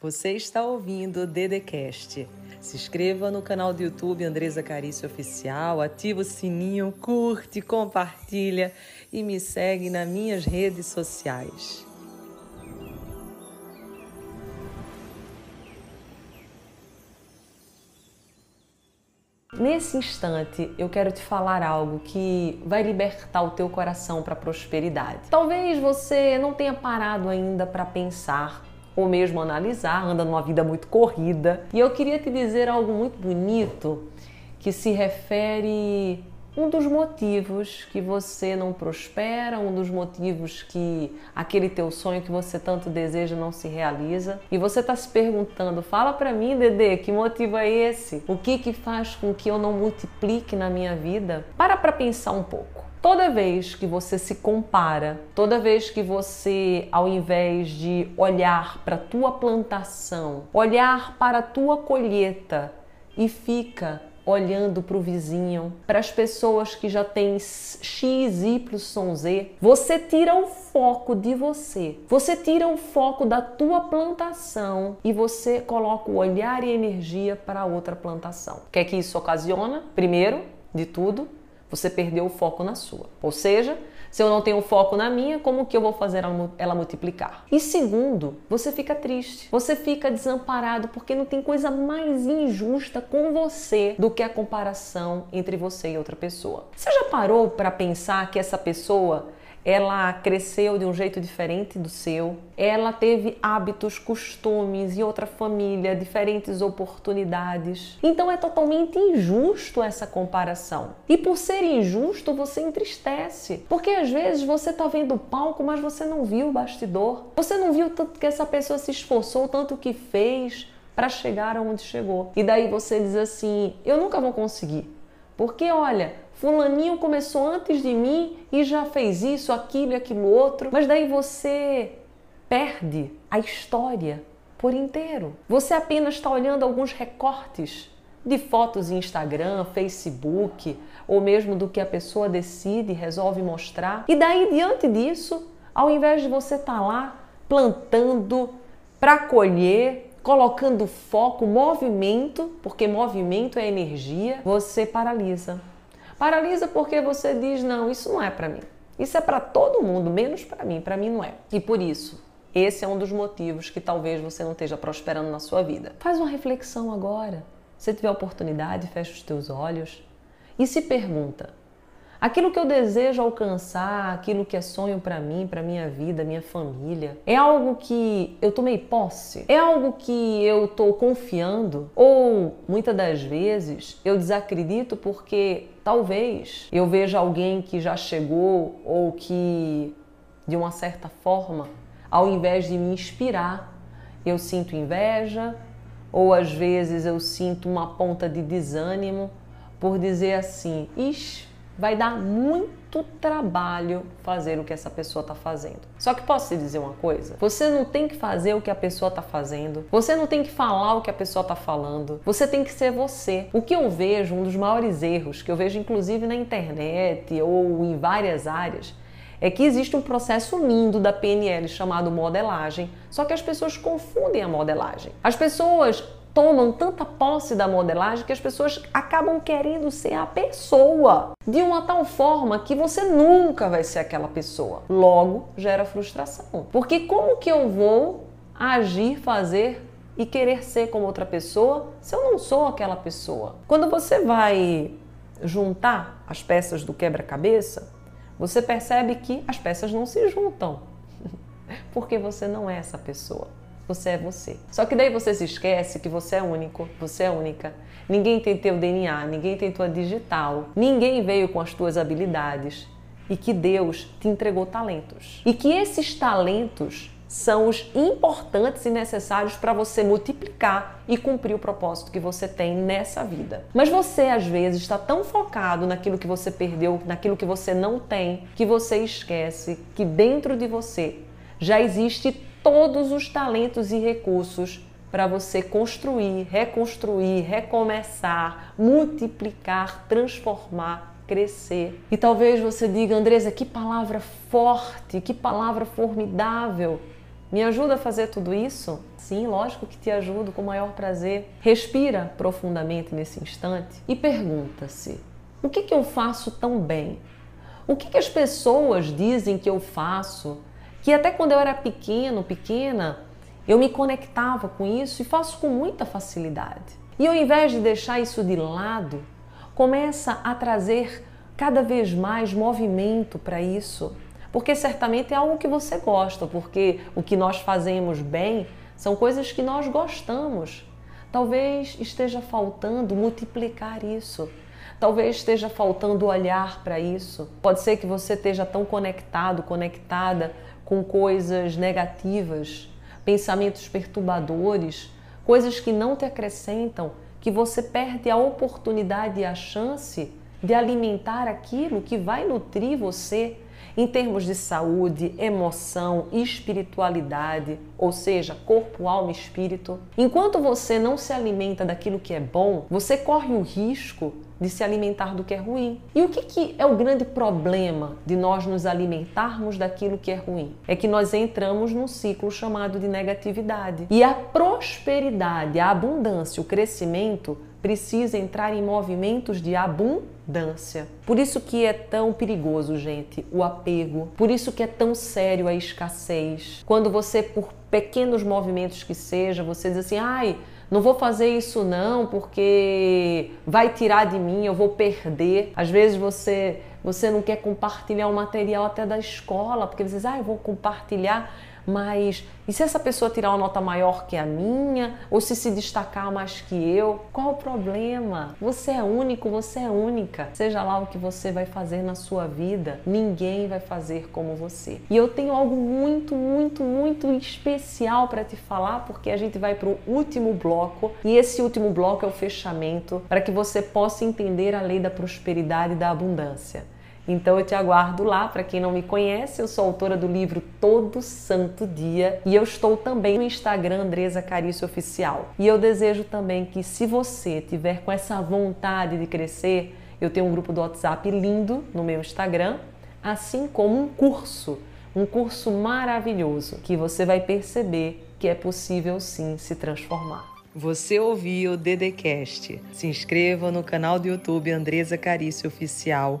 Você está ouvindo o Dedecast. Se inscreva no canal do YouTube Andresa Carício Oficial, ativa o sininho, curte, compartilha e me segue nas minhas redes sociais. Nesse instante, eu quero te falar algo que vai libertar o teu coração para a prosperidade. Talvez você não tenha parado ainda para pensar ou mesmo analisar, anda numa vida muito corrida. E eu queria te dizer algo muito bonito que se refere um dos motivos que você não prospera, um dos motivos que aquele teu sonho que você tanto deseja não se realiza. E você está se perguntando: fala para mim, Dede, que motivo é esse? O que que faz com que eu não multiplique na minha vida? Para para pensar um pouco. Toda vez que você se compara, toda vez que você, ao invés de olhar para a tua plantação, olhar para a tua colheita e fica olhando para o vizinho, para as pessoas que já têm X, Y, Z, você tira o foco de você. Você tira o foco da tua plantação e você coloca o olhar e energia para outra plantação. O que é que isso ocasiona? Primeiro de tudo, você perdeu o foco na sua. Ou seja, se eu não tenho foco na minha, como que eu vou fazer ela multiplicar? E segundo, você fica triste, você fica desamparado porque não tem coisa mais injusta com você do que a comparação entre você e outra pessoa. Você já parou para pensar que essa pessoa ela cresceu de um jeito diferente do seu, ela teve hábitos, costumes e outra família, diferentes oportunidades. Então é totalmente injusto essa comparação. E por ser injusto, você entristece, porque às vezes você está vendo o palco, mas você não viu o bastidor. Você não viu tanto que essa pessoa se esforçou, tanto que fez para chegar aonde chegou. E daí você diz assim: "Eu nunca vou conseguir". Porque olha, Fulaninho começou antes de mim e já fez isso, aquilo e aquilo outro. Mas daí você perde a história por inteiro. Você apenas está olhando alguns recortes de fotos em Instagram, Facebook, ou mesmo do que a pessoa decide e resolve mostrar. E daí, diante disso, ao invés de você estar tá lá plantando para colher, colocando foco, movimento, porque movimento é energia, você paralisa. Paralisa porque você diz: não, isso não é para mim. Isso é para todo mundo, menos para mim. Para mim não é. E por isso, esse é um dos motivos que talvez você não esteja prosperando na sua vida. Faz uma reflexão agora. Se tiver oportunidade, fecha os teus olhos e se pergunta: Aquilo que eu desejo alcançar, aquilo que é sonho para mim, para minha vida, minha família, é algo que eu tomei posse? É algo que eu estou confiando? Ou muitas das vezes eu desacredito porque talvez eu veja alguém que já chegou ou que de uma certa forma, ao invés de me inspirar, eu sinto inveja ou às vezes eu sinto uma ponta de desânimo por dizer assim: ixi, vai dar muito trabalho fazer o que essa pessoa está fazendo. Só que posso te dizer uma coisa? Você não tem que fazer o que a pessoa está fazendo. Você não tem que falar o que a pessoa está falando. Você tem que ser você. O que eu vejo, um dos maiores erros que eu vejo inclusive na internet ou em várias áreas, é que existe um processo lindo da PNL chamado modelagem, só que as pessoas confundem a modelagem. As pessoas tomam tanta posse da modelagem que as pessoas acabam querendo ser a pessoa de uma tal forma que você nunca vai ser aquela pessoa. Logo, gera frustração. Porque como que eu vou agir, fazer e querer ser como outra pessoa se eu não sou aquela pessoa? Quando você vai juntar as peças do quebra-cabeça, você percebe que as peças não se juntam. Porque você não é essa pessoa. Você é você. Só que daí você se esquece que você é único, você é única. Ninguém tem teu DNA, ninguém tem tua digital, ninguém veio com as tuas habilidades e que Deus te entregou talentos. E que esses talentos são os importantes e necessários para você multiplicar e cumprir o propósito que você tem nessa vida. Mas você às vezes está tão focado naquilo que você perdeu, naquilo que você não tem, que você esquece que dentro de você já existe todos os talentos e recursos para você construir, reconstruir, recomeçar, multiplicar, transformar, crescer. E talvez você diga, Andresa, que palavra forte, que palavra formidável. Me ajuda a fazer tudo isso? Sim, lógico que te ajudo com o maior prazer. Respira profundamente nesse instante e pergunta-se: o que, que eu faço tão bem? O que, que as pessoas dizem que eu faço? Que até quando eu era pequeno, pequena, eu me conectava com isso e faço com muita facilidade. E ao invés de deixar isso de lado, começa a trazer cada vez mais movimento para isso porque certamente é algo que você gosta, porque o que nós fazemos bem são coisas que nós gostamos. Talvez esteja faltando multiplicar isso. Talvez esteja faltando olhar para isso. Pode ser que você esteja tão conectado, conectada com coisas negativas, pensamentos perturbadores, coisas que não te acrescentam, que você perde a oportunidade e a chance de alimentar aquilo que vai nutrir você em termos de saúde, emoção, espiritualidade, ou seja, corpo, alma e espírito. Enquanto você não se alimenta daquilo que é bom, você corre o risco de se alimentar do que é ruim. E o que, que, é o grande problema de nós nos alimentarmos daquilo que é ruim? É que nós entramos num ciclo chamado de negatividade. E a prosperidade, a abundância, o crescimento precisa entrar em movimentos de abundância. Por isso que é tão perigoso, gente, o apego. Por isso que é tão sério a escassez. Quando você, por pequenos movimentos que seja, você diz assim, ai, não vou fazer isso não, porque vai tirar de mim, eu vou perder. Às vezes você você não quer compartilhar o material até da escola, porque você diz, ah, eu vou compartilhar mas e se essa pessoa tirar uma nota maior que a minha? Ou se se destacar mais que eu? Qual o problema? Você é único, você é única. Seja lá o que você vai fazer na sua vida, ninguém vai fazer como você. E eu tenho algo muito, muito, muito especial para te falar, porque a gente vai para o último bloco e esse último bloco é o fechamento para que você possa entender a lei da prosperidade e da abundância. Então eu te aguardo lá. Para quem não me conhece, eu sou autora do livro Todo Santo Dia e eu estou também no Instagram Andresa Carício Oficial. E eu desejo também que se você tiver com essa vontade de crescer, eu tenho um grupo do WhatsApp lindo no meu Instagram, assim como um curso, um curso maravilhoso que você vai perceber que é possível sim se transformar. Você ouviu o Dedecast. Se inscreva no canal do YouTube Andresa Carício Oficial